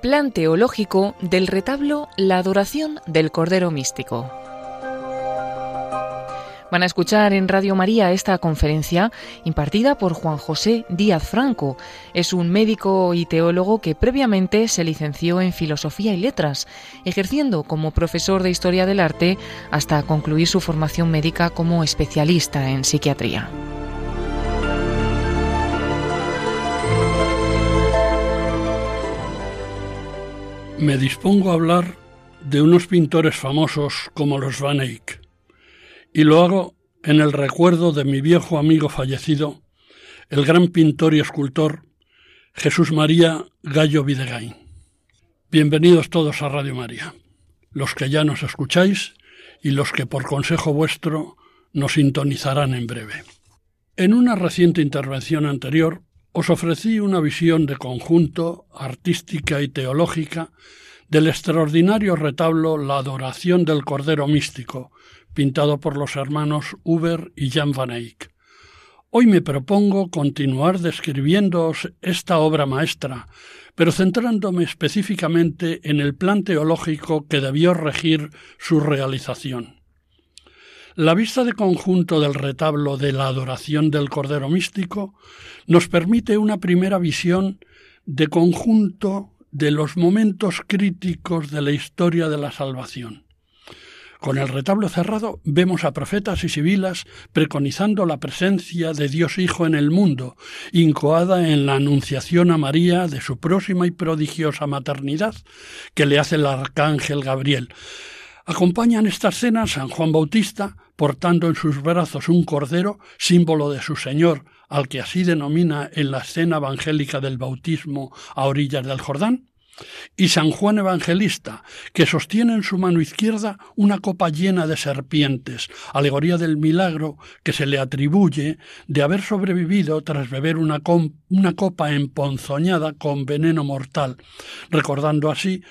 Plan teológico del retablo La adoración del Cordero Místico. Van a escuchar en Radio María esta conferencia impartida por Juan José Díaz Franco. Es un médico y teólogo que previamente se licenció en Filosofía y Letras, ejerciendo como profesor de Historia del Arte hasta concluir su formación médica como especialista en psiquiatría. Me dispongo a hablar de unos pintores famosos como los Van Eyck y lo hago en el recuerdo de mi viejo amigo fallecido, el gran pintor y escultor Jesús María Gallo Videgain. Bienvenidos todos a Radio María, los que ya nos escucháis y los que por consejo vuestro nos sintonizarán en breve. En una reciente intervención anterior os ofrecí una visión de conjunto, artística y teológica del extraordinario retablo La adoración del Cordero Místico, pintado por los hermanos Uber y Jan van Eyck. Hoy me propongo continuar describiéndoos esta obra maestra, pero centrándome específicamente en el plan teológico que debió regir su realización. La vista de conjunto del retablo de la adoración del Cordero Místico nos permite una primera visión de conjunto de los momentos críticos de la historia de la salvación. Con el retablo cerrado vemos a profetas y sibilas preconizando la presencia de Dios Hijo en el mundo, incoada en la anunciación a María de su próxima y prodigiosa maternidad que le hace el arcángel Gabriel. Acompañan esta escena San Juan Bautista portando en sus brazos un cordero, símbolo de su Señor, al que así denomina en la escena evangélica del bautismo a orillas del Jordán, y San Juan Evangelista, que sostiene en su mano izquierda una copa llena de serpientes, alegoría del milagro que se le atribuye de haber sobrevivido tras beber una, copa emponzoñada con veneno mortal, recordando así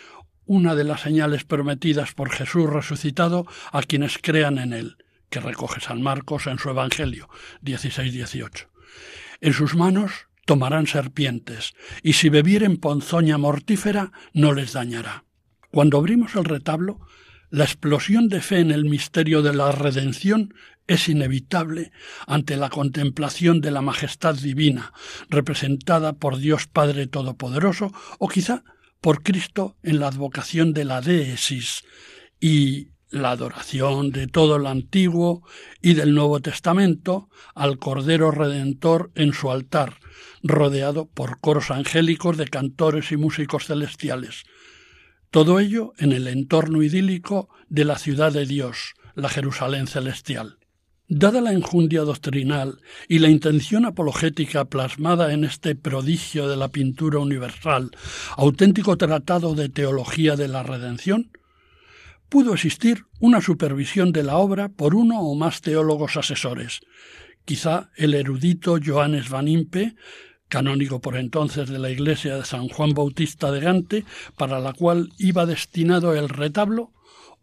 una de las señales prometidas por Jesús resucitado a quienes crean en él, que recoge San Marcos en su Evangelio 16-18. En sus manos tomarán serpientes, y si bebieren ponzoña mortífera no les dañará. Cuando abrimos el retablo, la explosión de fe en el misterio de la redención es inevitable ante la contemplación de la majestad divina, representada por Dios Padre Todopoderoso, o quizá por Cristo en la advocación de la Deesis, y la adoración de todo el Antiguo y del Nuevo Testamento al Cordero Redentor en su altar, rodeado por coros angélicos de cantores y músicos celestiales. Todo ello en el entorno idílico de la ciudad de Dios, la Jerusalén celestial. Dada la enjundia doctrinal y la intención apologética plasmada en este prodigio de la pintura universal, auténtico tratado de teología de la redención, pudo existir una supervisión de la obra por uno o más teólogos asesores. Quizá el erudito Johannes van Impe, canónigo por entonces de la iglesia de San Juan Bautista de Gante, para la cual iba destinado el retablo,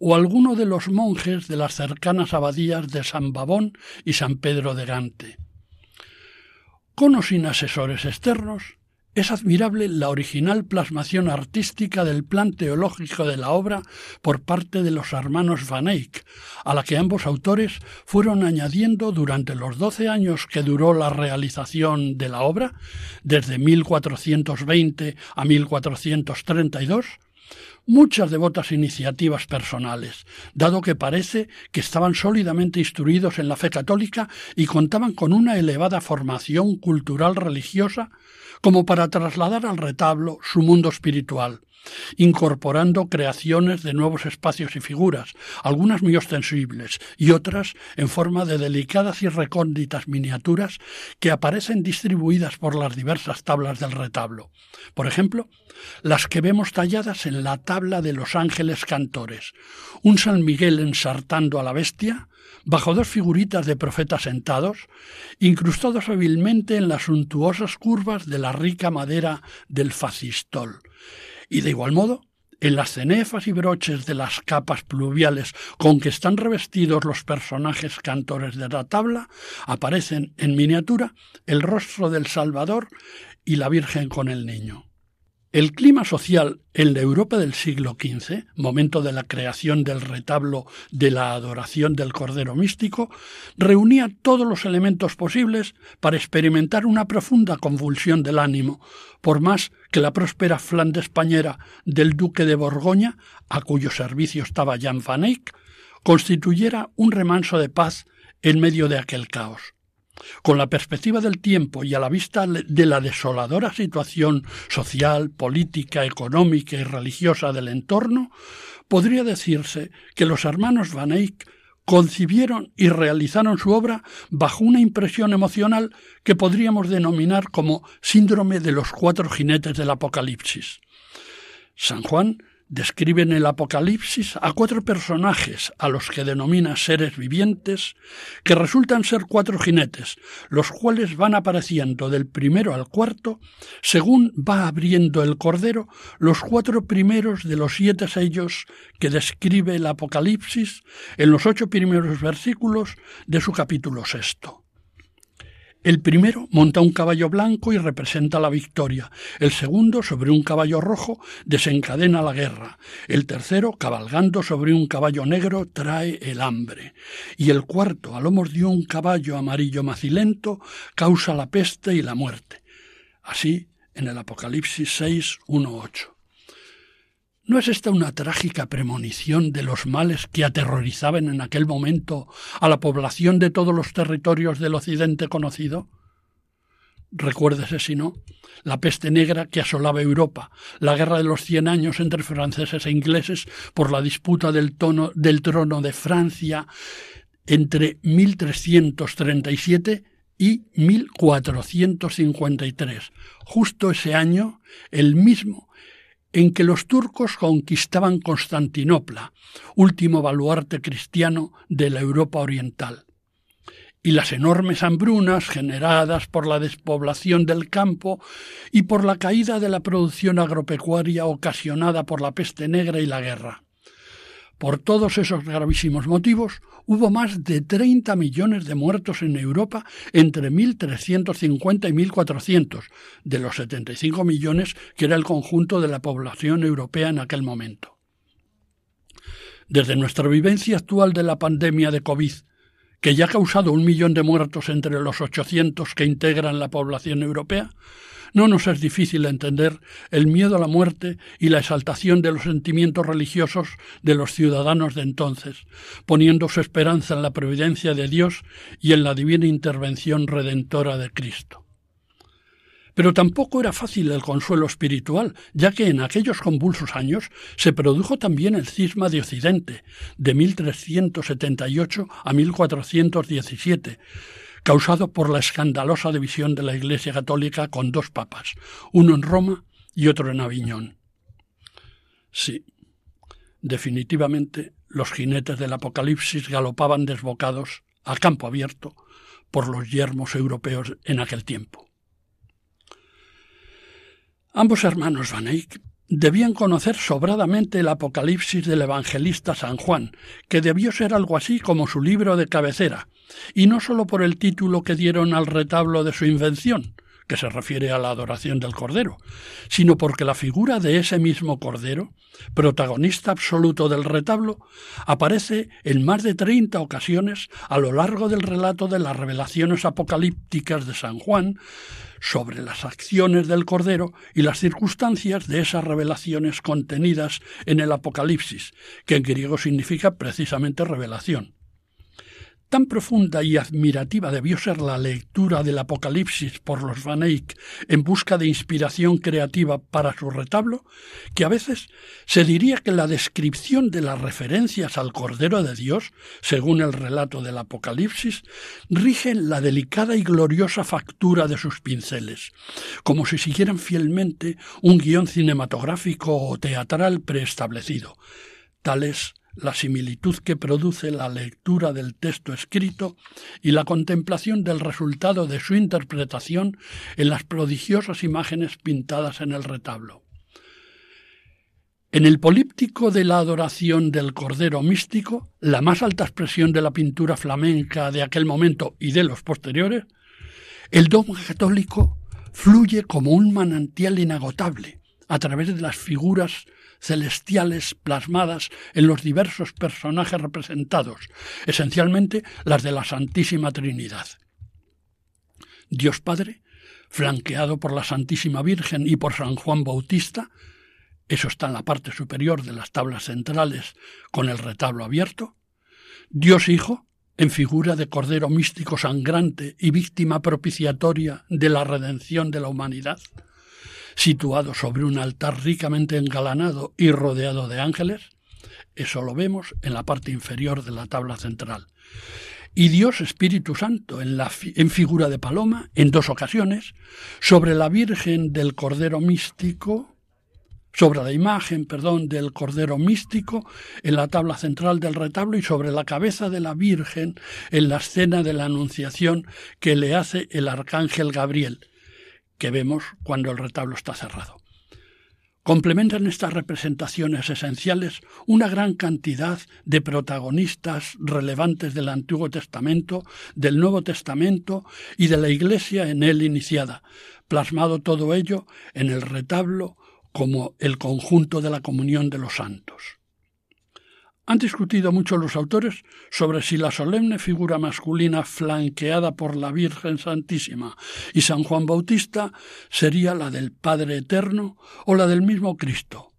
o alguno de los monjes de las cercanas abadías de San Babón y San Pedro de Gante. Con o sin asesores externos, es admirable la original plasmación artística del plan teológico de la obra por parte de los hermanos Van Eyck, a la que ambos autores fueron añadiendo durante los doce años que duró la realización de la obra, desde 1420 a 1432, muchas devotas iniciativas personales, dado que parece que estaban sólidamente instruidos en la fe católica y contaban con una elevada formación cultural religiosa como para trasladar al retablo su mundo espiritual, incorporando creaciones de nuevos espacios y figuras, algunas muy ostensibles y otras en forma de delicadas y recónditas miniaturas que aparecen distribuidas por las diversas tablas del retablo. Por ejemplo, las que vemos talladas en la tabla de los ángeles cantores, un San Miguel ensartando a la bestia, bajo dos figuritas de profetas sentados, incrustados hábilmente en las suntuosas curvas de la rica madera del facistol, y de igual modo en las cenefas y broches de las capas pluviales con que están revestidos los personajes cantores de la tabla, aparecen en miniatura el rostro del Salvador y la Virgen con el niño. El clima social en la Europa del siglo XV, momento de la creación del retablo de la adoración del Cordero Místico, reunía todos los elementos posibles para experimentar una profunda convulsión del ánimo, por más que la próspera Flandes españera del duque de Borgoña, a cuyo servicio estaba Jan van Eyck, constituyera un remanso de paz en medio de aquel caos. Con la perspectiva del tiempo y a la vista de la desoladora situación social, política, económica y religiosa del entorno, podría decirse que los hermanos Van Eyck concibieron y realizaron su obra bajo una impresión emocional que podríamos denominar como síndrome de los cuatro jinetes del Apocalipsis. San Juan describe en el Apocalipsis a cuatro personajes a los que denomina seres vivientes, que resultan ser cuatro jinetes, los cuales van apareciendo del primero al cuarto, según va abriendo el Cordero los cuatro primeros de los siete sellos que describe el Apocalipsis en los ocho primeros versículos de su capítulo sexto. El primero monta un caballo blanco y representa la victoria. El segundo, sobre un caballo rojo, desencadena la guerra. El tercero, cabalgando sobre un caballo negro, trae el hambre. Y el cuarto, a lomos de un caballo amarillo macilento, causa la peste y la muerte. Así en el Apocalipsis 6, 1, 8. ¿No es esta una trágica premonición de los males que aterrorizaban en aquel momento a la población de todos los territorios del occidente conocido? Recuérdese, si no, la peste negra que asolaba Europa, la guerra de los cien años entre franceses e ingleses por la disputa del, del trono de Francia entre 1337 y 1453. Justo ese año, el mismo en que los turcos conquistaban Constantinopla, último baluarte cristiano de la Europa oriental, y las enormes hambrunas generadas por la despoblación del campo y por la caída de la producción agropecuaria ocasionada por la peste negra y la guerra. Por todos esos gravísimos motivos, hubo más de 30 millones de muertos en Europa entre 1350 y 1400, de los 75 millones que era el conjunto de la población europea en aquel momento. Desde nuestra vivencia actual de la pandemia de COVID, que ya ha causado un millón de muertos entre los 800 que integran la población europea, no nos es difícil entender el miedo a la muerte y la exaltación de los sentimientos religiosos de los ciudadanos de entonces, poniendo su esperanza en la providencia de Dios y en la divina intervención redentora de Cristo. Pero tampoco era fácil el consuelo espiritual, ya que en aquellos convulsos años se produjo también el cisma de Occidente, de 1378 a 1417, causado por la escandalosa división de la Iglesia Católica con dos papas, uno en Roma y otro en Aviñón. Sí, definitivamente los jinetes del Apocalipsis galopaban desbocados a campo abierto por los yermos europeos en aquel tiempo. Ambos hermanos Van Eyck debían conocer sobradamente el Apocalipsis del evangelista San Juan, que debió ser algo así como su libro de cabecera, y no sólo por el título que dieron al retablo de su invención, que se refiere a la adoración del Cordero, sino porque la figura de ese mismo Cordero, protagonista absoluto del retablo, aparece en más de treinta ocasiones a lo largo del relato de las revelaciones apocalípticas de San Juan sobre las acciones del Cordero y las circunstancias de esas revelaciones contenidas en el Apocalipsis, que en griego significa precisamente revelación. Tan profunda y admirativa debió ser la lectura del Apocalipsis por los Van Eyck en busca de inspiración creativa para su retablo, que a veces se diría que la descripción de las referencias al Cordero de Dios, según el relato del Apocalipsis, rigen la delicada y gloriosa factura de sus pinceles, como si siguieran fielmente un guion cinematográfico o teatral preestablecido. Tales la similitud que produce la lectura del texto escrito y la contemplación del resultado de su interpretación en las prodigiosas imágenes pintadas en el retablo. En el políptico de la adoración del Cordero Místico, la más alta expresión de la pintura flamenca de aquel momento y de los posteriores, el dogma católico fluye como un manantial inagotable, a través de las figuras celestiales plasmadas en los diversos personajes representados, esencialmente las de la Santísima Trinidad. Dios Padre, flanqueado por la Santísima Virgen y por San Juan Bautista, eso está en la parte superior de las tablas centrales con el retablo abierto, Dios Hijo, en figura de Cordero místico sangrante y víctima propiciatoria de la redención de la humanidad, situado sobre un altar ricamente engalanado y rodeado de ángeles, eso lo vemos en la parte inferior de la tabla central. Y Dios Espíritu Santo en, la, en figura de paloma, en dos ocasiones, sobre la Virgen del Cordero Místico, sobre la imagen, perdón, del Cordero Místico en la tabla central del retablo y sobre la cabeza de la Virgen en la escena de la Anunciación que le hace el Arcángel Gabriel, que vemos cuando el retablo está cerrado. Complementan estas representaciones esenciales una gran cantidad de protagonistas relevantes del Antiguo Testamento, del Nuevo Testamento y de la Iglesia en él iniciada, plasmado todo ello en el retablo como el conjunto de la comunión de los santos. Han discutido mucho los autores sobre si la solemne figura masculina flanqueada por la Virgen Santísima y San Juan Bautista sería la del Padre Eterno o la del mismo Cristo,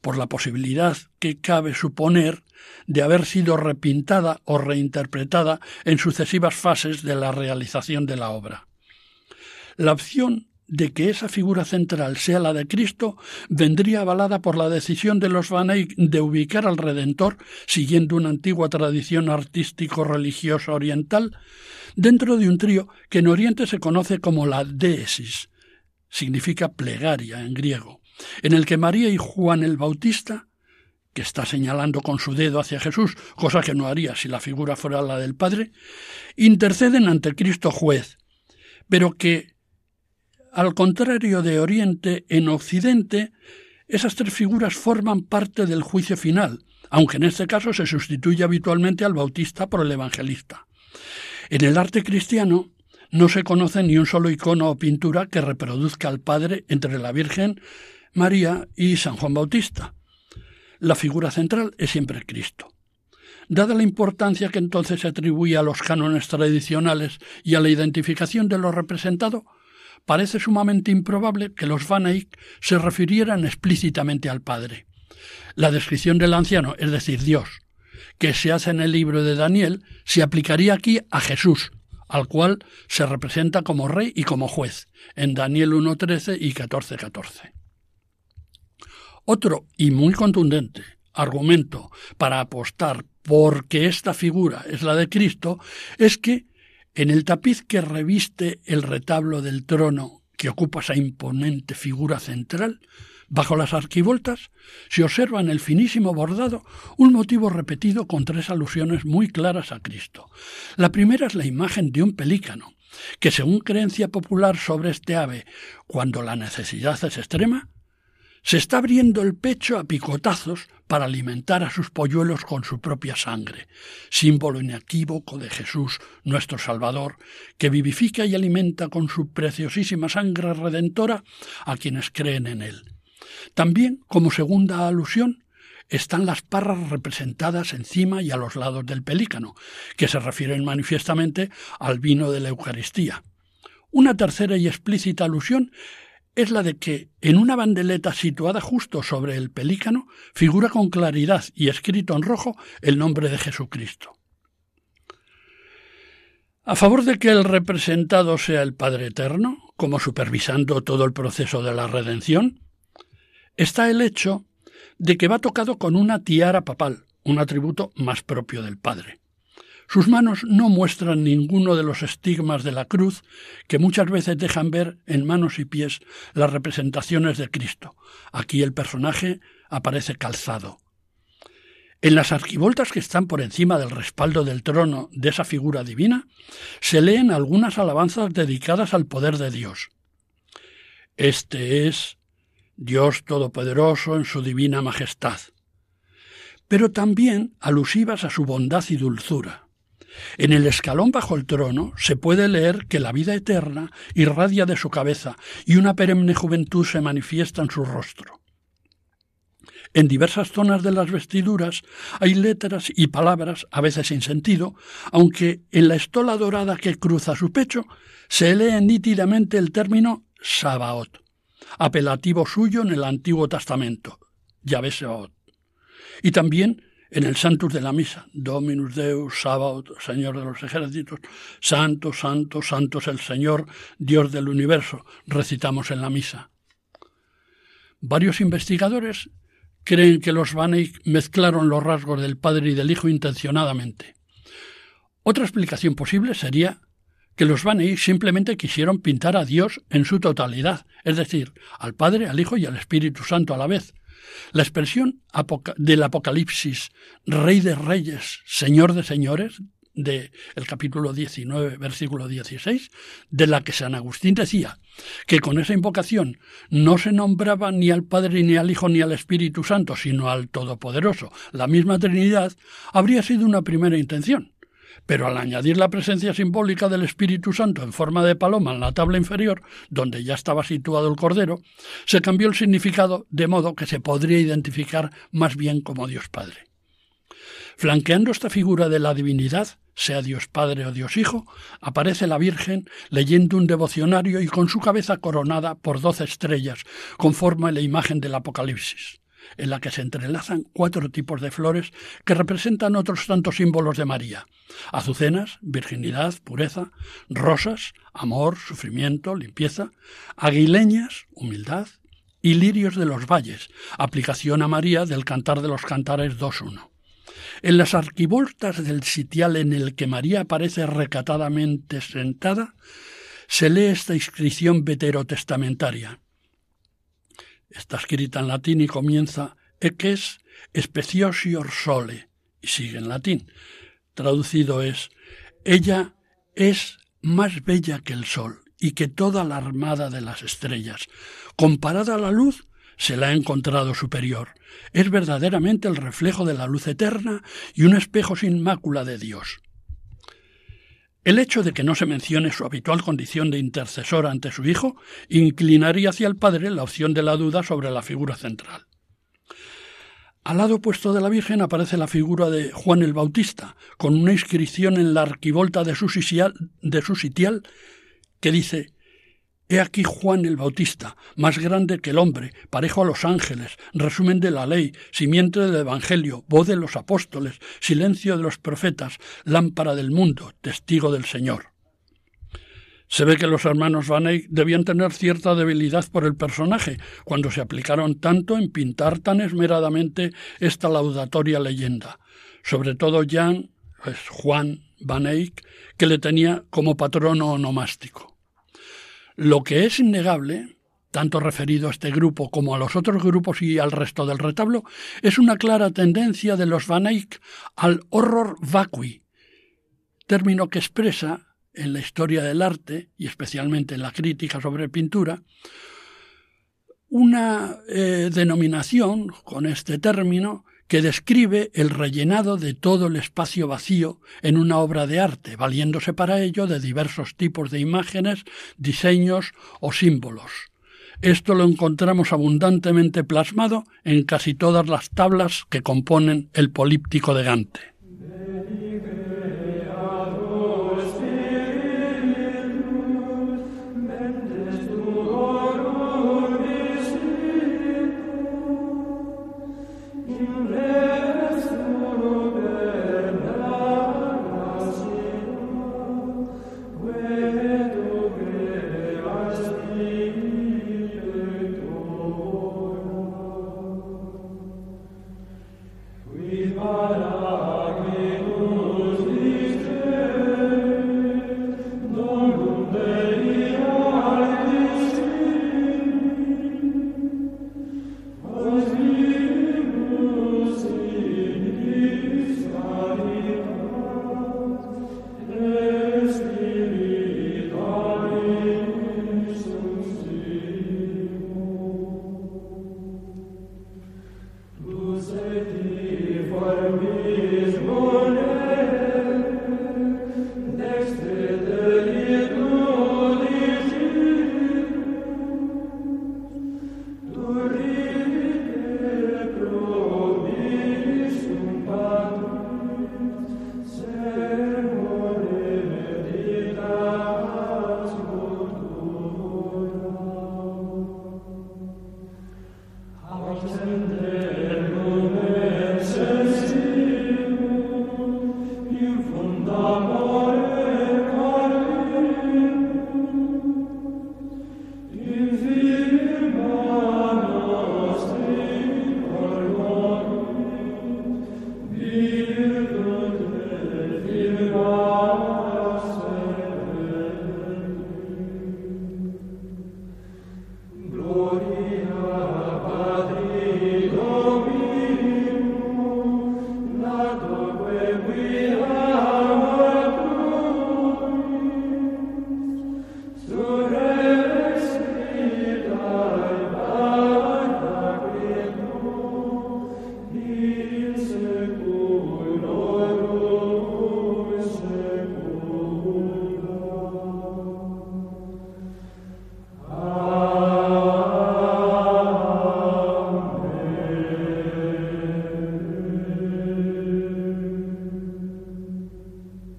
por la posibilidad que cabe suponer de haber sido repintada o reinterpretada en sucesivas fases de la realización de la obra. La opción de que esa figura central sea la de Cristo vendría avalada por la decisión de los Van Eyck de ubicar al Redentor, siguiendo una antigua tradición artístico-religiosa oriental, dentro de un trío que en Oriente se conoce como la Deesis, significa plegaria en griego, en el que María y Juan el Bautista, que está señalando con su dedo hacia Jesús, cosa que no haría si la figura fuera la del Padre, interceden ante Cristo juez, pero que al contrario de Oriente, en Occidente, esas tres figuras forman parte del juicio final, aunque en este caso se sustituye habitualmente al bautista por el evangelista. En el arte cristiano no se conoce ni un solo icono o pintura que reproduzca al Padre entre la Virgen, María y San Juan Bautista. La figura central es siempre Cristo. Dada la importancia que entonces se atribuye a los cánones tradicionales y a la identificación de lo representado, parece sumamente improbable que los Van Eyck se refirieran explícitamente al Padre. La descripción del anciano, es decir, Dios, que se hace en el libro de Daniel, se aplicaría aquí a Jesús, al cual se representa como rey y como juez, en Daniel 1.13 y 14.14. Otro y muy contundente argumento para apostar porque esta figura es la de Cristo es que en el tapiz que reviste el retablo del trono que ocupa esa imponente figura central, bajo las arquivoltas, se observa en el finísimo bordado un motivo repetido con tres alusiones muy claras a Cristo. La primera es la imagen de un pelícano, que según creencia popular sobre este ave, cuando la necesidad es extrema, se está abriendo el pecho a picotazos para alimentar a sus polluelos con su propia sangre, símbolo inequívoco de Jesús, nuestro Salvador, que vivifica y alimenta con su preciosísima sangre redentora a quienes creen en él. También, como segunda alusión, están las parras representadas encima y a los lados del pelícano, que se refieren manifiestamente al vino de la Eucaristía. Una tercera y explícita alusión es la de que en una bandeleta situada justo sobre el pelícano figura con claridad y escrito en rojo el nombre de Jesucristo. A favor de que el representado sea el Padre Eterno, como supervisando todo el proceso de la redención, está el hecho de que va tocado con una tiara papal, un atributo más propio del Padre. Sus manos no muestran ninguno de los estigmas de la cruz que muchas veces dejan ver en manos y pies las representaciones de Cristo. Aquí el personaje aparece calzado. En las arquivoltas que están por encima del respaldo del trono de esa figura divina, se leen algunas alabanzas dedicadas al poder de Dios. Este es Dios Todopoderoso en su divina majestad, pero también alusivas a su bondad y dulzura En el escalón bajo el trono se puede leer que la vida eterna irradia de su cabeza y una perenne juventud se manifiesta en su rostro. En diversas zonas de las vestiduras hay letras y palabras, a veces sin sentido, aunque en la estola dorada que cruza su pecho se lee nítidamente el término Sabaot, apelativo suyo en el Antiguo Testamento, Yahvé Sabaot. Y también en el Santus de la Misa, Dominus Deus, Sabaoth, Señor de los ejércitos, Santo, Santo, Santo es el Señor, Dios del universo, recitamos en la Misa. Varios investigadores creen que los Van mezclaron los rasgos del Padre y del Hijo intencionadamente. Otra explicación posible sería que los Van simplemente quisieron pintar a Dios en su totalidad, es decir, al Padre, al Hijo y al Espíritu Santo a la vez, la expresión del Apocalipsis, Rey de Reyes, Señor de Señores, del capítulo 19, versículo 16, de la que San Agustín decía que con esa invocación no se nombraba ni al Padre, ni al Hijo, ni al Espíritu Santo, sino al Todopoderoso, la misma Trinidad, habría sido una primera intención. Pero al añadir la presencia simbólica del Espíritu Santo en forma de paloma en la tabla inferior, donde ya estaba situado el Cordero, se cambió el significado de modo que se podría identificar más bien como Dios Padre. Flanqueando esta figura de la divinidad, sea Dios Padre o Dios Hijo, aparece la Virgen leyendo un devocionario y con su cabeza coronada por doce estrellas, conforme la imagen del Apocalipsis en la que se entrelazan cuatro tipos de flores que representan otros tantos símbolos de María. Azucenas, virginidad, pureza, rosas, amor, sufrimiento, limpieza, aguileñas, humildad, y lirios de los valles, aplicación a María del Cantar de los Cantares 2.1. En las arquivoltas del sitial en el que María aparece recatadamente sentada, se lee esta inscripción veterotestamentaria. Está escrita en latín y comienza Eques speciosior sole y sigue en latín. Traducido es Ella es más bella que el sol y que toda la armada de las estrellas. Comparada a la luz, se la ha encontrado superior. Es verdaderamente el reflejo de la luz eterna y un espejo sin mácula de Dios. El hecho de que no se mencione su habitual condición de intercesor ante su hijo inclinaría hacia el padre la opción de la duda sobre la figura central. Al lado opuesto de la Virgen aparece la figura de Juan el Bautista, con una inscripción en la arquivolta de su, de su sitial que dice He aquí Juan el Bautista, más grande que el hombre, parejo a los ángeles, resumen de la ley, simiente del Evangelio, voz de los apóstoles, silencio de los profetas, lámpara del mundo, testigo del Señor. Se ve que los hermanos Van Eyck debían tener cierta debilidad por el personaje, cuando se aplicaron tanto en pintar tan esmeradamente esta laudatoria leyenda. Sobre todo Jan, pues Juan Van Eyck, que le tenía como patrono onomástico. Lo que es innegable, tanto referido a este grupo como a los otros grupos y al resto del retablo, es una clara tendencia de los Van Eyck al horror vacui, término que expresa en la historia del arte y especialmente en la crítica sobre pintura, una eh, denominación con este término que describe el rellenado de todo el espacio vacío en una obra de arte, valiéndose para ello de diversos tipos de imágenes, diseños o símbolos. Esto lo encontramos abundantemente plasmado en casi todas las tablas que componen el políptico de Gante.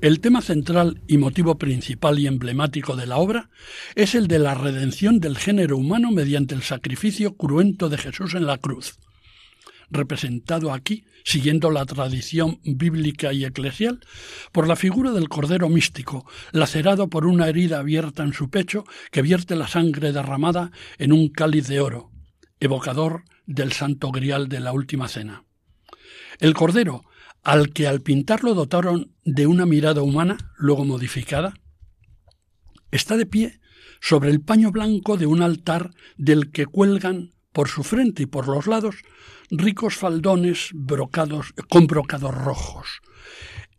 El tema central y motivo principal y emblemático de la obra es el de la redención del género humano mediante el sacrificio cruento de Jesús en la cruz, representado aquí, siguiendo la tradición bíblica y eclesial, por la figura del Cordero místico, lacerado por una herida abierta en su pecho que vierte la sangre derramada en un cáliz de oro, evocador del santo grial de la última cena. El Cordero, al que al pintarlo dotaron de una mirada humana, luego modificada, está de pie sobre el paño blanco de un altar del que cuelgan por su frente y por los lados ricos faldones brocados con brocados rojos.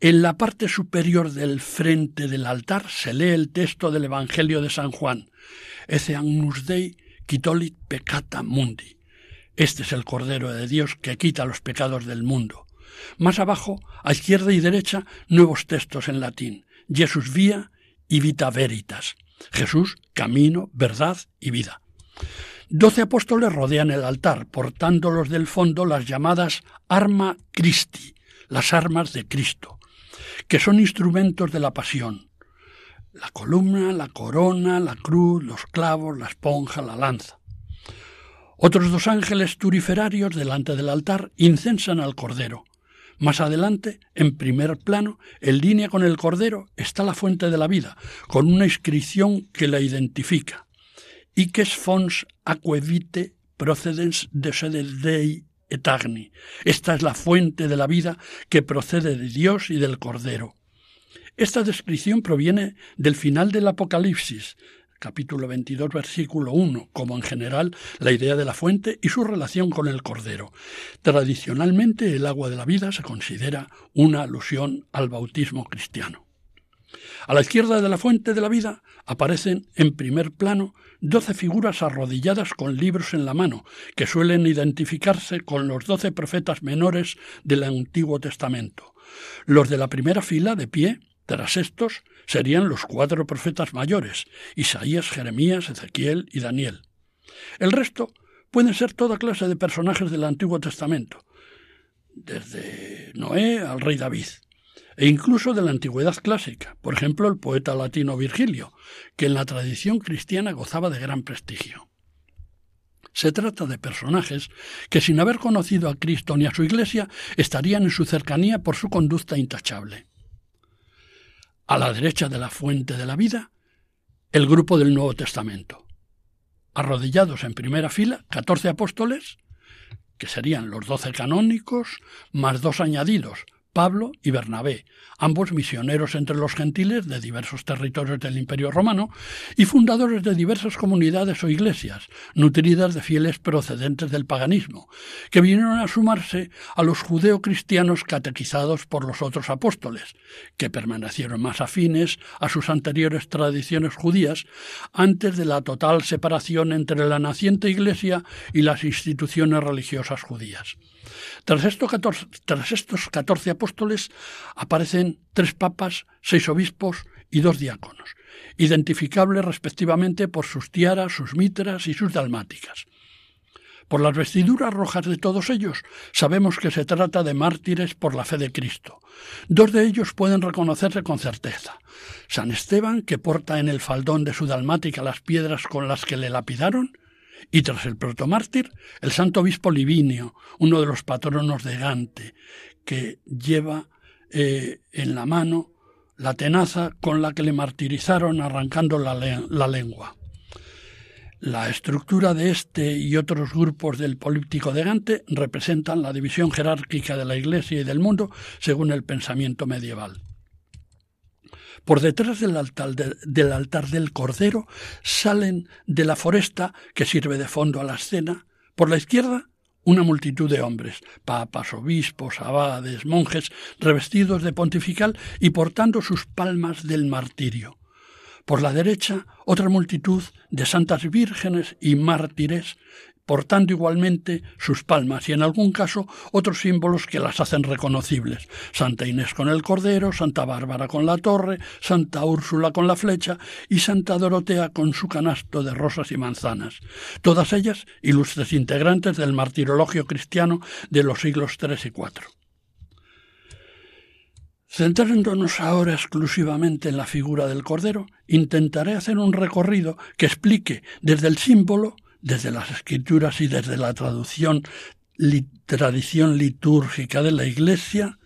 En la parte superior del frente del altar se lee el texto del Evangelio de San Juan, Ece agnus Dei quitolit peccata mundi. Este es el Cordero de Dios que quita los pecados del mundo. Más abajo, a izquierda y derecha, nuevos textos en latín. Jesús vía y vita veritas. Jesús, camino, verdad y vida. Doce apóstoles rodean el altar, portándolos del fondo las llamadas arma Christi, las armas de Cristo, que son instrumentos de la pasión. La columna, la corona, la cruz, los clavos, la esponja, la lanza. Otros dos ángeles turiferarios delante del altar incensan al Cordero, más adelante, en primer plano, en línea con el Cordero, está la fuente de la vida, con una inscripción que la identifica. Iques fons aquevite procedens de sede Dei et agni. Esta es la fuente de la vida que procede de Dios y del Cordero. Esta descripción proviene del final del Apocalipsis, capítulo 22, versículo 1, como en general la idea de la fuente y su relación con el cordero. Tradicionalmente el agua de la vida se considera una alusión al bautismo cristiano. A la izquierda de la fuente de la vida aparecen en primer plano doce figuras arrodilladas con libros en la mano, que suelen identificarse con los doce profetas menores del Antiguo Testamento. Los de la primera fila, de pie, tras estos serían los cuatro profetas mayores, Isaías, Jeremías, Ezequiel y Daniel. El resto pueden ser toda clase de personajes del Antiguo Testamento, desde Noé al rey David, e incluso de la antigüedad clásica, por ejemplo el poeta latino Virgilio, que en la tradición cristiana gozaba de gran prestigio. Se trata de personajes que sin haber conocido a Cristo ni a su Iglesia estarían en su cercanía por su conducta intachable. A la derecha de la fuente de la vida, el grupo del Nuevo Testamento. Arrodillados en primera fila, catorce apóstoles, que serían los doce canónicos, más dos añadidos, Pablo y Bernabé, ambos misioneros entre los gentiles de diversos territorios del Imperio Romano y fundadores de diversas comunidades o iglesias, nutridas de fieles procedentes del paganismo, que vinieron a sumarse a los judeocristianos catequizados por los otros apóstoles, que permanecieron más afines a sus anteriores tradiciones judías antes de la total separación entre la naciente iglesia y las instituciones religiosas judías. Tras estos, catorce, apóstoles aparecen tres papas, seis obispos y dos diáconos, identificables respectivamente por sus tiaras, sus mitras y sus dalmáticas. Por las vestiduras rojas de todos ellos sabemos que se trata de mártires por la fe de Cristo. Dos de ellos pueden reconocerse con certeza. San Esteban, que porta en el faldón de su dalmática las piedras con las que le lapidaron, y tras el protomártir, el santo obispo Livinio, uno de los patronos de Gante, que lleva eh, en la mano la tenaza con la que le martirizaron arrancando la, la lengua. La estructura de este y otros grupos del políptico de Gante representan la división jerárquica de la Iglesia y del mundo según el pensamiento medieval. Por detrás del altar, del altar del Cordero salen de la foresta que sirve de fondo a la escena. Por la izquierda, una multitud de hombres, papas, obispos, abades, monjes, revestidos de pontifical y portando sus palmas del martirio. Por la derecha, otra multitud de santas vírgenes y mártires portando igualmente sus palmas y en algún caso otros símbolos que las hacen reconocibles. Santa Inés con el Cordero, Santa Bárbara con la torre, Santa Úrsula con la flecha y Santa Dorotea con su canasto de rosas y manzanas. Todas ellas ilustres integrantes del martirologio cristiano de los siglos III y IV. Centrándonos ahora exclusivamente en la figura del Cordero, intentaré hacer un recorrido que explique desde el símbolo, desde las escrituras y desde la tradición litúrgica de la Iglesia,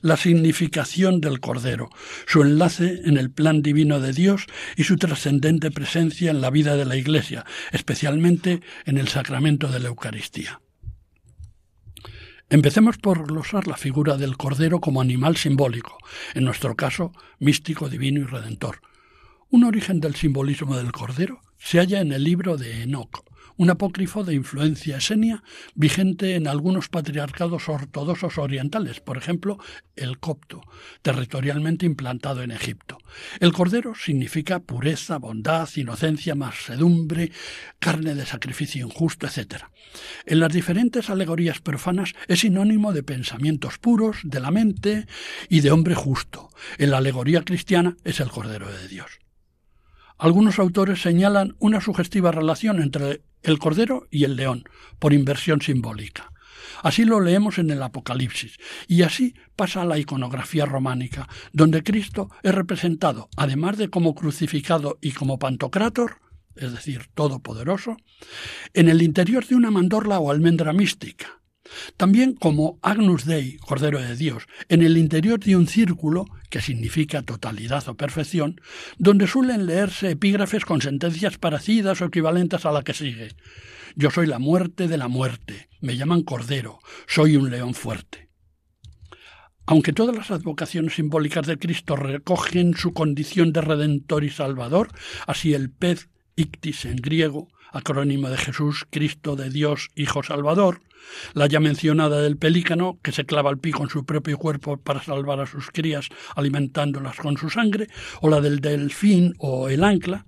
la significación del Cordero, su enlace en el plan divino de Dios y su trascendente presencia en la vida de la Iglesia, especialmente en el sacramento de la Eucaristía. Empecemos por glosar la figura del Cordero como animal simbólico, en nuestro caso místico, divino y redentor. Un origen del simbolismo del Cordero se halla en el libro de Enoch, un apócrifo de influencia esenia vigente en algunos patriarcados ortodoxos orientales, por ejemplo, el copto, territorialmente implantado en Egipto. El cordero significa pureza, bondad, inocencia, mansedumbre, carne de sacrificio injusto, etc. En las diferentes alegorías profanas es sinónimo de pensamientos puros, de la mente y de hombre justo. En la alegoría cristiana es el Cordero de Dios. Algunos autores señalan una sugestiva relación entre el cordero y el león, por inversión simbólica. Así lo leemos en el Apocalipsis, y así pasa a la iconografía románica, donde Cristo es representado, además de como crucificado y como pantocrátor, es decir, todopoderoso, en el interior de una mandorla o almendra mística, también como Agnus Dei, Cordero de Dios, en el interior de un círculo, que significa totalidad o perfección, donde suelen leerse epígrafes con sentencias parecidas o equivalentes a la que sigue. Yo soy la muerte de la muerte, me llaman Cordero, soy un león fuerte. Aunque todas las advocaciones simbólicas de Cristo recogen su condición de redentor y salvador, así el pez ictis en griego, acrónimo de Jesús, Cristo de Dios, Hijo Salvador, la ya mencionada del pelícano, que se clava el pico en su propio cuerpo para salvar a sus crías alimentándolas con su sangre, o la del delfín o el ancla.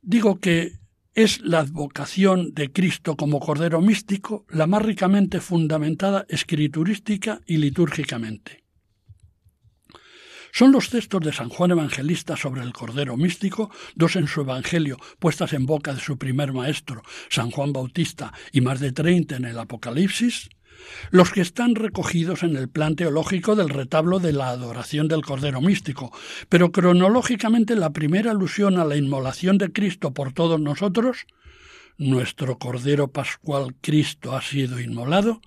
Digo que es la advocación de Cristo como Cordero místico la más ricamente fundamentada escriturística y litúrgicamente. Son los textos de San Juan Evangelista sobre el Cordero Místico, dos en su Evangelio, puestas en boca de su primer maestro, San Juan Bautista, y más de treinta en el Apocalipsis, los que están recogidos en el plan teológico del retablo de la adoración del Cordero Místico, pero cronológicamente la primera alusión a la inmolación de Cristo por todos nosotros, nuestro Cordero Pascual Cristo ha sido inmolado,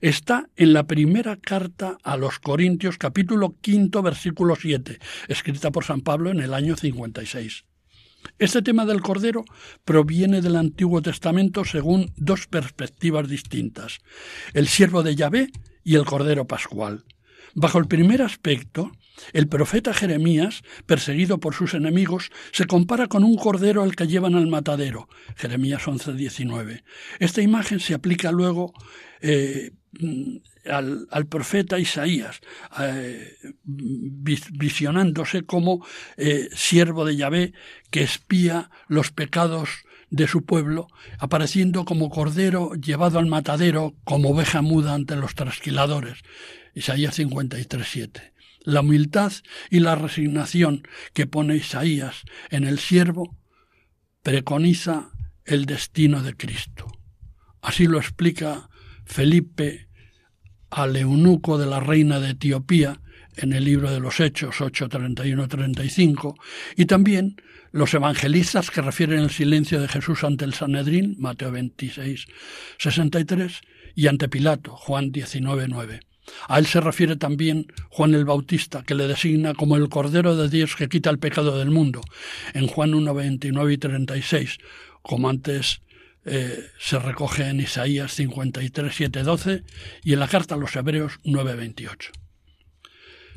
está en la primera carta a los Corintios capítulo quinto versículo 7, escrita por San Pablo en el año 56. Este tema del Cordero proviene del Antiguo Testamento según dos perspectivas distintas, el siervo de Yahvé y el Cordero Pascual. Bajo el primer aspecto, el profeta Jeremías, perseguido por sus enemigos, se compara con un cordero al que llevan al matadero. Jeremías 11:19. Esta imagen se aplica luego eh, al, profeta Isaías, eh, visionándose como eh, siervo de Yahvé que espía los pecados de su pueblo, apareciendo como cordero llevado al matadero, como oveja muda ante los trasquiladores. Isaías 53.7. La humildad y la resignación que pone Isaías en el siervo preconiza el destino de Cristo. Así lo explica Felipe al eunuco de la reina de Etiopía en el libro de los Hechos 8.31-35 y también los evangelistas que refieren el silencio de Jesús ante el Sanedrín, Mateo 26, 63, y ante Pilato, Juan 19, 9. A él se refiere también Juan el Bautista, que le designa como el Cordero de Dios que quita el pecado del mundo, en Juan 1, 29 y 36, como antes eh, se recoge en Isaías 53, 7, 12 y en la carta a los Hebreos 9, 28.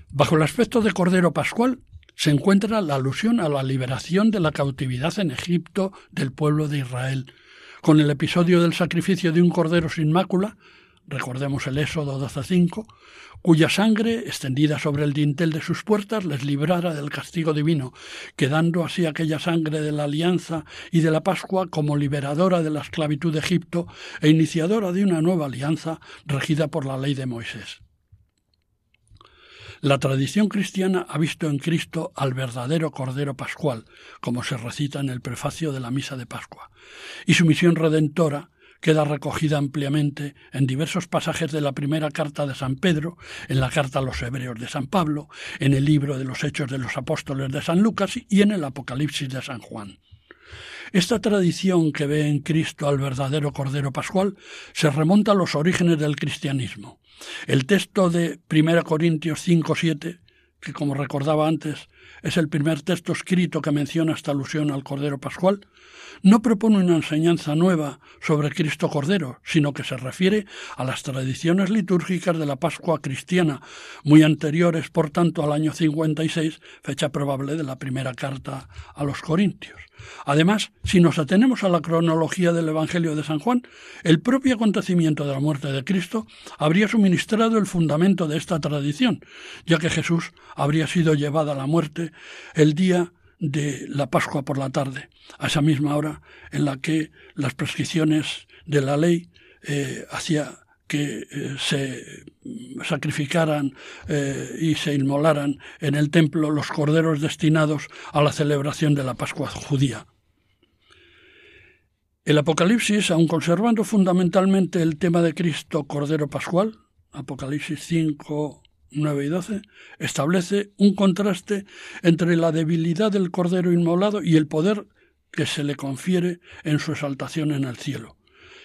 Bajo el aspecto de Cordero Pascual se encuentra la alusión a la liberación de la cautividad en Egipto del pueblo de Israel, con el episodio del sacrificio de un cordero sin mácula, recordemos el Éxodo 12.5, cuya sangre, extendida sobre el dintel de sus puertas, les librara del castigo divino, quedando así aquella sangre de la alianza y de la Pascua como liberadora de la esclavitud de Egipto e iniciadora de una nueva alianza regida por la ley de Moisés. La tradición cristiana ha visto en Cristo al verdadero Cordero Pascual, como se recita en el prefacio de la Misa de Pascua, y su misión redentora queda recogida ampliamente en diversos pasajes de la primera carta de San Pedro, en la carta a los Hebreos de San Pablo, en el libro de los Hechos de los Apóstoles de San Lucas y en el Apocalipsis de San Juan. Esta tradición que ve en Cristo al verdadero Cordero Pascual se remonta a los orígenes del cristianismo. El texto de 1 Corintios 5.7, que como recordaba antes es el primer texto escrito que menciona esta alusión al Cordero Pascual, no propone una enseñanza nueva sobre Cristo Cordero, sino que se refiere a las tradiciones litúrgicas de la Pascua cristiana, muy anteriores, por tanto, al año 56, fecha probable de la primera carta a los Corintios. Además, si nos atenemos a la cronología del Evangelio de San Juan, el propio acontecimiento de la muerte de Cristo habría suministrado el fundamento de esta tradición, ya que Jesús habría sido llevado a la muerte el día de la Pascua por la tarde, a esa misma hora en la que las prescripciones de la ley eh, hacía que eh, se sacrificaran eh, y se inmolaran en el templo los corderos destinados a la celebración de la Pascua judía. El Apocalipsis, aun conservando fundamentalmente el tema de Cristo Cordero Pascual, Apocalipsis 5, 9 y 12, establece un contraste entre la debilidad del Cordero inmolado y el poder que se le confiere en su exaltación en el cielo.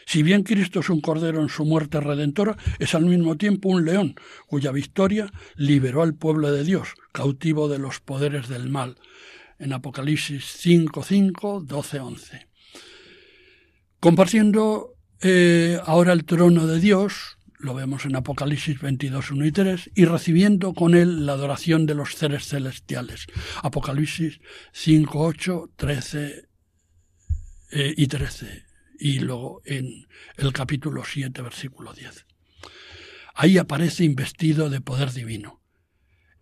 Si bien Cristo es un cordero en su muerte redentora, es al mismo tiempo un león, cuya victoria liberó al pueblo de Dios, cautivo de los poderes del mal. En Apocalipsis 5, 5, 12, 11. Compartiendo eh, ahora el trono de Dios, lo vemos en Apocalipsis 22, 1 y 3, y recibiendo con él la adoración de los seres celestiales. Apocalipsis 5, 8, 13 y 13, y luego en el capítulo 7, versículo 10. Ahí aparece investido de poder divino.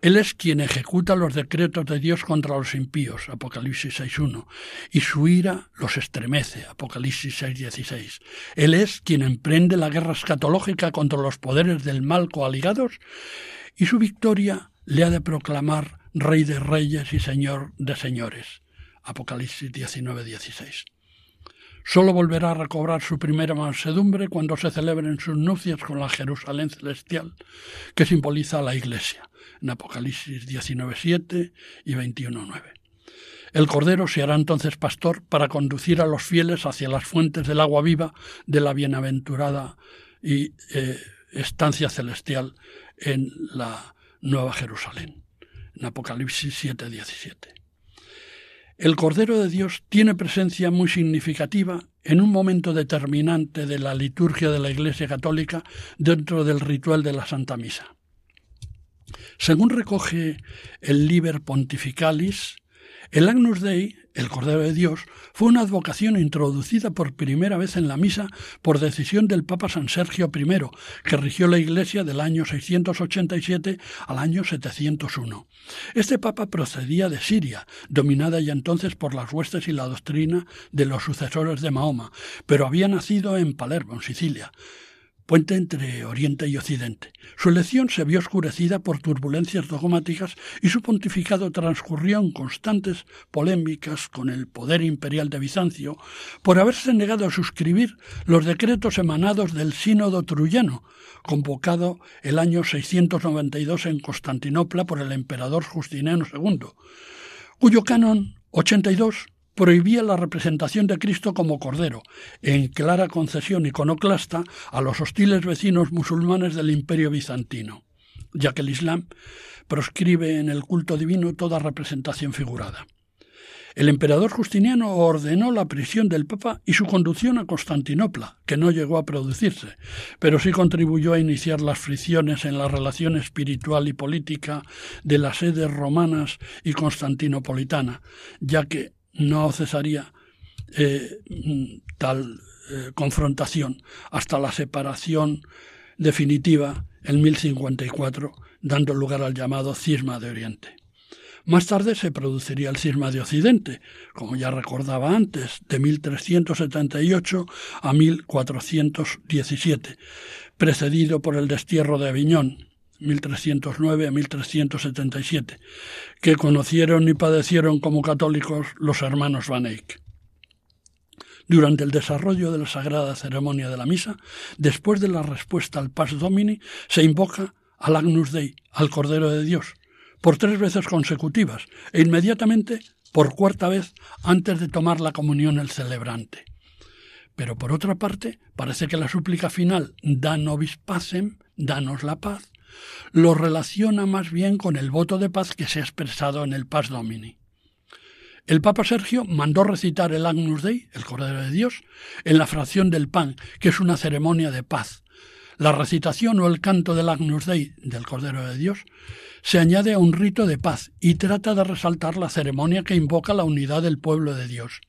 Él es quien ejecuta los decretos de Dios contra los impíos, Apocalipsis 6.1, y su ira los estremece, Apocalipsis 6.16. Él es quien emprende la guerra escatológica contra los poderes del mal coaligados, y su victoria le ha de proclamar Rey de Reyes y Señor de Señores, Apocalipsis 19.16. Solo volverá a recobrar su primera mansedumbre cuando se celebren sus nupcias con la Jerusalén celestial, que simboliza la Iglesia en Apocalipsis 19.7 y 21.9. El Cordero se hará entonces pastor para conducir a los fieles hacia las fuentes del agua viva de la bienaventurada y eh, estancia celestial en la Nueva Jerusalén, en Apocalipsis 7.17. El Cordero de Dios tiene presencia muy significativa en un momento determinante de la liturgia de la Iglesia Católica dentro del ritual de la Santa Misa. Según recoge el Liber Pontificalis, el Agnus Dei, el Cordero de Dios, fue una advocación introducida por primera vez en la misa por decisión del Papa San Sergio I, que rigió la Iglesia del año 687 al año 701. Este Papa procedía de Siria, dominada ya entonces por las huestes y la doctrina de los sucesores de Mahoma, pero había nacido en Palermo, en Sicilia puente entre Oriente y Occidente. Su elección se vio oscurecida por turbulencias dogmáticas y su pontificado transcurrió en constantes polémicas con el poder imperial de Bizancio por haberse negado a suscribir los decretos emanados del Sínodo Truyano, convocado el año 692 en Constantinopla por el emperador Justiniano II, cuyo canon 82 prohibía la representación de Cristo como Cordero, en clara concesión iconoclasta a los hostiles vecinos musulmanes del imperio bizantino, ya que el Islam proscribe en el culto divino toda representación figurada. El emperador Justiniano ordenó la prisión del Papa y su conducción a Constantinopla, que no llegó a producirse, pero sí contribuyó a iniciar las fricciones en la relación espiritual y política de las sedes romanas y constantinopolitana, ya que no cesaría eh, tal eh, confrontación hasta la separación definitiva en 1054, dando lugar al llamado cisma de Oriente. Más tarde se produciría el cisma de Occidente, como ya recordaba antes, de 1378 a 1417, precedido por el destierro de Aviñón, 1309 a 1377, que conocieron y padecieron como católicos los hermanos Van Eyck. durante el desarrollo de la sagrada ceremonia de la misa, después de la respuesta al Pas Domini, se invoca al Agnus Dei, al Cordero de Dios, por tres veces consecutivas e inmediatamente por cuarta vez antes de tomar la comunión el celebrante. Pero por otra parte, parece que la súplica final, da nobis pacem, danos la paz, lo relaciona más bien con el voto de paz que se ha expresado en el Pas Domini. El Papa Sergio mandó recitar el Agnus Dei, el Cordero de Dios, en la fracción del pan, que es una ceremonia de paz. La recitación o el canto del Agnus Dei, del Cordero de Dios, se añade a un rito de paz y trata de resaltar la ceremonia que invoca la unidad del pueblo de Dios.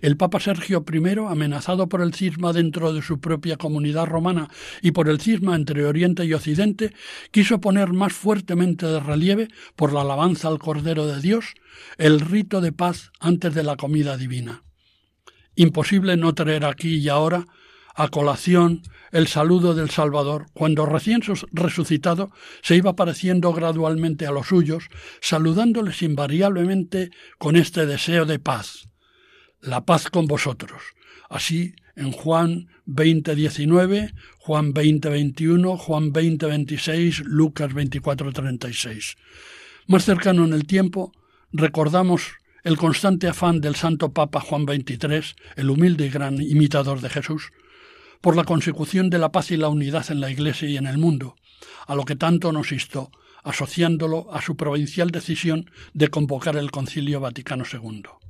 El Papa Sergio I, amenazado por el cisma dentro de su propia comunidad romana y por el cisma entre Oriente y Occidente, quiso poner más fuertemente de relieve, por la alabanza al Cordero de Dios, el rito de paz antes de la comida divina. Imposible no traer aquí y ahora a colación el saludo del Salvador, cuando recién resucitado se iba pareciendo gradualmente a los suyos, saludándoles invariablemente con este deseo de paz la paz con vosotros. Así en Juan 20:19, Juan 20:21, Juan 20:26, Lucas 24:36. Más cercano en el tiempo, recordamos el constante afán del Santo Papa Juan XXIII, el humilde y gran imitador de Jesús, por la consecución de la paz y la unidad en la Iglesia y en el mundo, a lo que tanto nos instó, asociándolo a su provincial decisión de convocar el Concilio Vaticano II.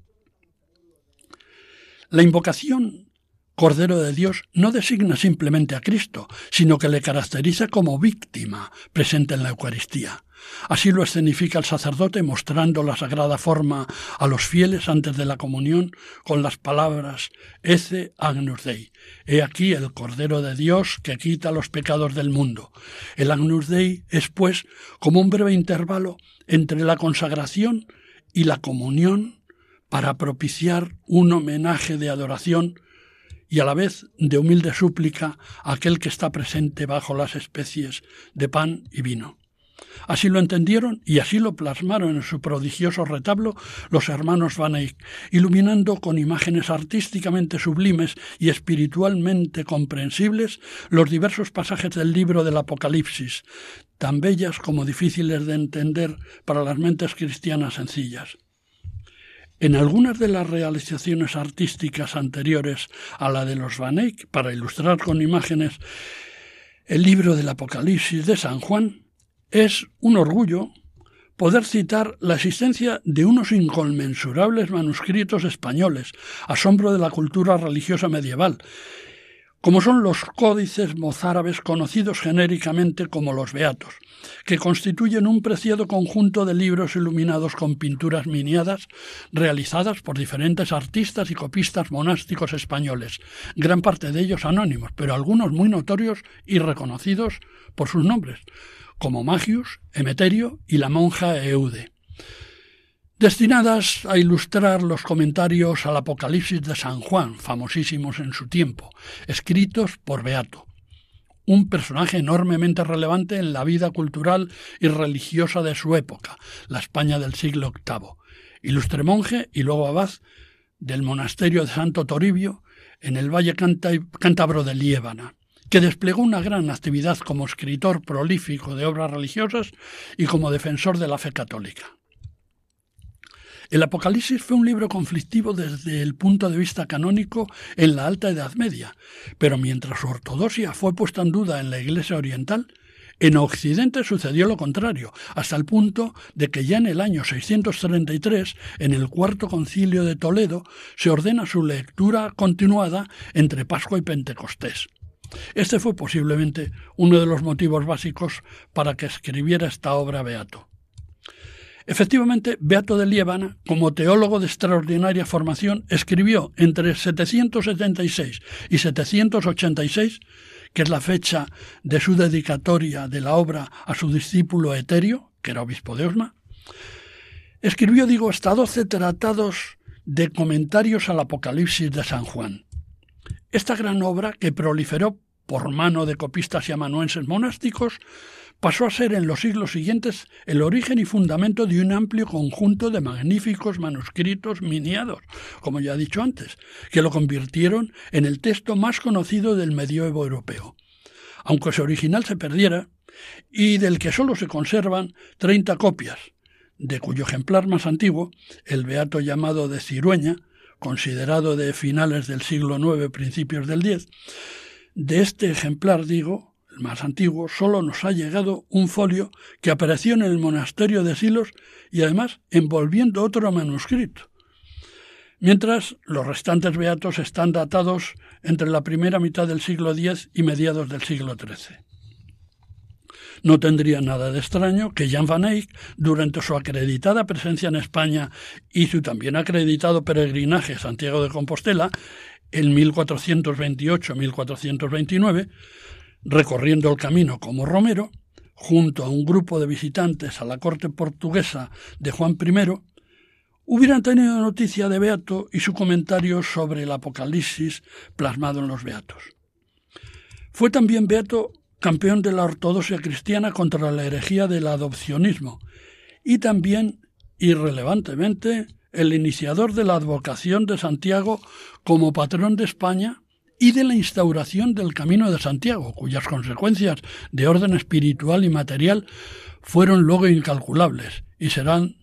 La invocación Cordero de Dios no designa simplemente a Cristo, sino que le caracteriza como víctima presente en la Eucaristía. Así lo escenifica el sacerdote mostrando la sagrada forma a los fieles antes de la comunión con las palabras Ece Agnus Dei. He aquí el Cordero de Dios que quita los pecados del mundo. El Agnus Dei es, pues, como un breve intervalo entre la consagración y la comunión para propiciar un homenaje de adoración y a la vez de humilde súplica a aquel que está presente bajo las especies de pan y vino. Así lo entendieron y así lo plasmaron en su prodigioso retablo los hermanos Van Eyck, iluminando con imágenes artísticamente sublimes y espiritualmente comprensibles los diversos pasajes del libro del Apocalipsis, tan bellas como difíciles de entender para las mentes cristianas sencillas. En algunas de las realizaciones artísticas anteriores a la de los Van Eyck, para ilustrar con imágenes el libro del Apocalipsis de San Juan, es un orgullo poder citar la existencia de unos inconmensurables manuscritos españoles, asombro de la cultura religiosa medieval, como son los códices mozárabes conocidos genéricamente como los Beatos, que constituyen un preciado conjunto de libros iluminados con pinturas miniadas realizadas por diferentes artistas y copistas monásticos españoles, gran parte de ellos anónimos, pero algunos muy notorios y reconocidos por sus nombres, como Magius, Emeterio y la monja Eude destinadas a ilustrar los comentarios al Apocalipsis de San Juan, famosísimos en su tiempo, escritos por Beato, un personaje enormemente relevante en la vida cultural y religiosa de su época, la España del siglo VIII, ilustre monje y luego abad del monasterio de Santo Toribio en el Valle Cántabro de Liébana, que desplegó una gran actividad como escritor prolífico de obras religiosas y como defensor de la fe católica. El Apocalipsis fue un libro conflictivo desde el punto de vista canónico en la Alta Edad Media, pero mientras su ortodoxia fue puesta en duda en la Iglesia Oriental, en Occidente sucedió lo contrario, hasta el punto de que ya en el año 633, en el cuarto concilio de Toledo, se ordena su lectura continuada entre Pascua y Pentecostés. Este fue posiblemente uno de los motivos básicos para que escribiera esta obra Beato. Efectivamente, Beato de Liébana, como teólogo de extraordinaria formación, escribió entre 776 y 786, que es la fecha de su dedicatoria de la obra a su discípulo Eterio, que era obispo de Osma, escribió, digo, hasta doce tratados de comentarios al Apocalipsis de San Juan. Esta gran obra, que proliferó por mano de copistas y amanuenses monásticos, pasó a ser en los siglos siguientes el origen y fundamento de un amplio conjunto de magníficos manuscritos miniados, como ya he dicho antes, que lo convirtieron en el texto más conocido del medioevo europeo. Aunque su original se perdiera, y del que sólo se conservan treinta copias, de cuyo ejemplar más antiguo, el beato llamado de Cirueña, considerado de finales del siglo IX, principios del X, de este ejemplar, digo, el más antiguo, solo nos ha llegado un folio que apareció en el monasterio de Silos y además envolviendo otro manuscrito. Mientras los restantes beatos están datados entre la primera mitad del siglo X y mediados del siglo XIII. No tendría nada de extraño que Jan van Eyck, durante su acreditada presencia en España y su también acreditado peregrinaje a Santiago de Compostela, en 1428-1429, recorriendo el camino como Romero, junto a un grupo de visitantes a la corte portuguesa de Juan I, hubieran tenido noticia de Beato y su comentario sobre el Apocalipsis plasmado en los Beatos. Fue también Beato campeón de la ortodoxia cristiana contra la herejía del adopcionismo y también, irrelevantemente, el iniciador de la advocación de Santiago como patrón de España y de la instauración del Camino de Santiago, cuyas consecuencias de orden espiritual y material fueron luego incalculables y serán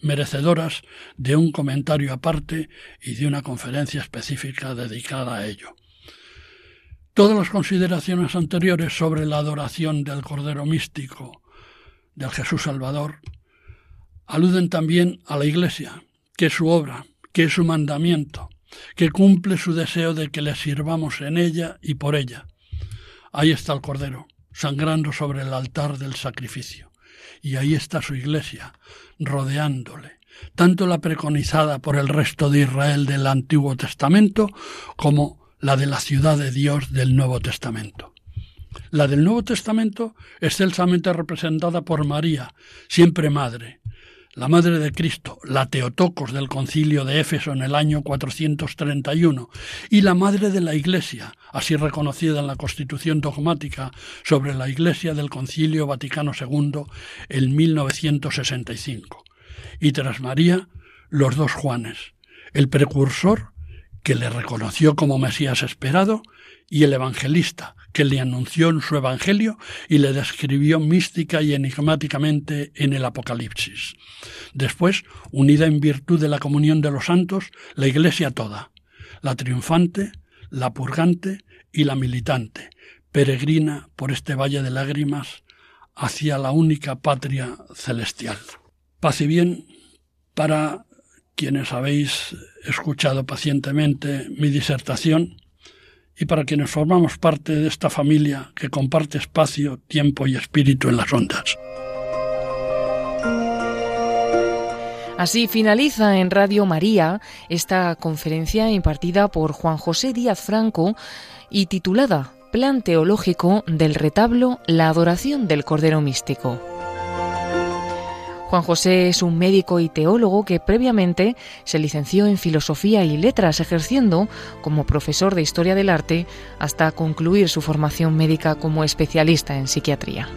merecedoras de un comentario aparte y de una conferencia específica dedicada a ello. Todas las consideraciones anteriores sobre la adoración del Cordero Místico del Jesús Salvador aluden también a la Iglesia, que es su obra, que es su mandamiento, que cumple su deseo de que le sirvamos en ella y por ella. Ahí está el Cordero, sangrando sobre el altar del sacrificio. Y ahí está su iglesia, rodeándole, tanto la preconizada por el resto de Israel del Antiguo Testamento como la de la ciudad de Dios del Nuevo Testamento. La del Nuevo Testamento, excelsamente representada por María, siempre madre, la Madre de Cristo, la Teotocos del concilio de Éfeso en el año 431, y la Madre de la Iglesia, así reconocida en la Constitución dogmática sobre la Iglesia del Concilio Vaticano II en 1965. Y tras María, los dos Juanes, el precursor que le reconoció como Mesías esperado y el evangelista, que le anunció en su Evangelio y le describió mística y enigmáticamente en el Apocalipsis. Después, unida en virtud de la comunión de los santos, la Iglesia toda, la triunfante, la purgante y la militante, peregrina por este valle de lágrimas hacia la única patria celestial. Paz y bien para quienes habéis escuchado pacientemente mi disertación y para quienes formamos parte de esta familia que comparte espacio, tiempo y espíritu en las ondas. Así finaliza en Radio María esta conferencia impartida por Juan José Díaz Franco y titulada Plan Teológico del Retablo, la Adoración del Cordero Místico. Juan José es un médico y teólogo que previamente se licenció en Filosofía y Letras, ejerciendo como profesor de Historia del Arte hasta concluir su formación médica como especialista en psiquiatría.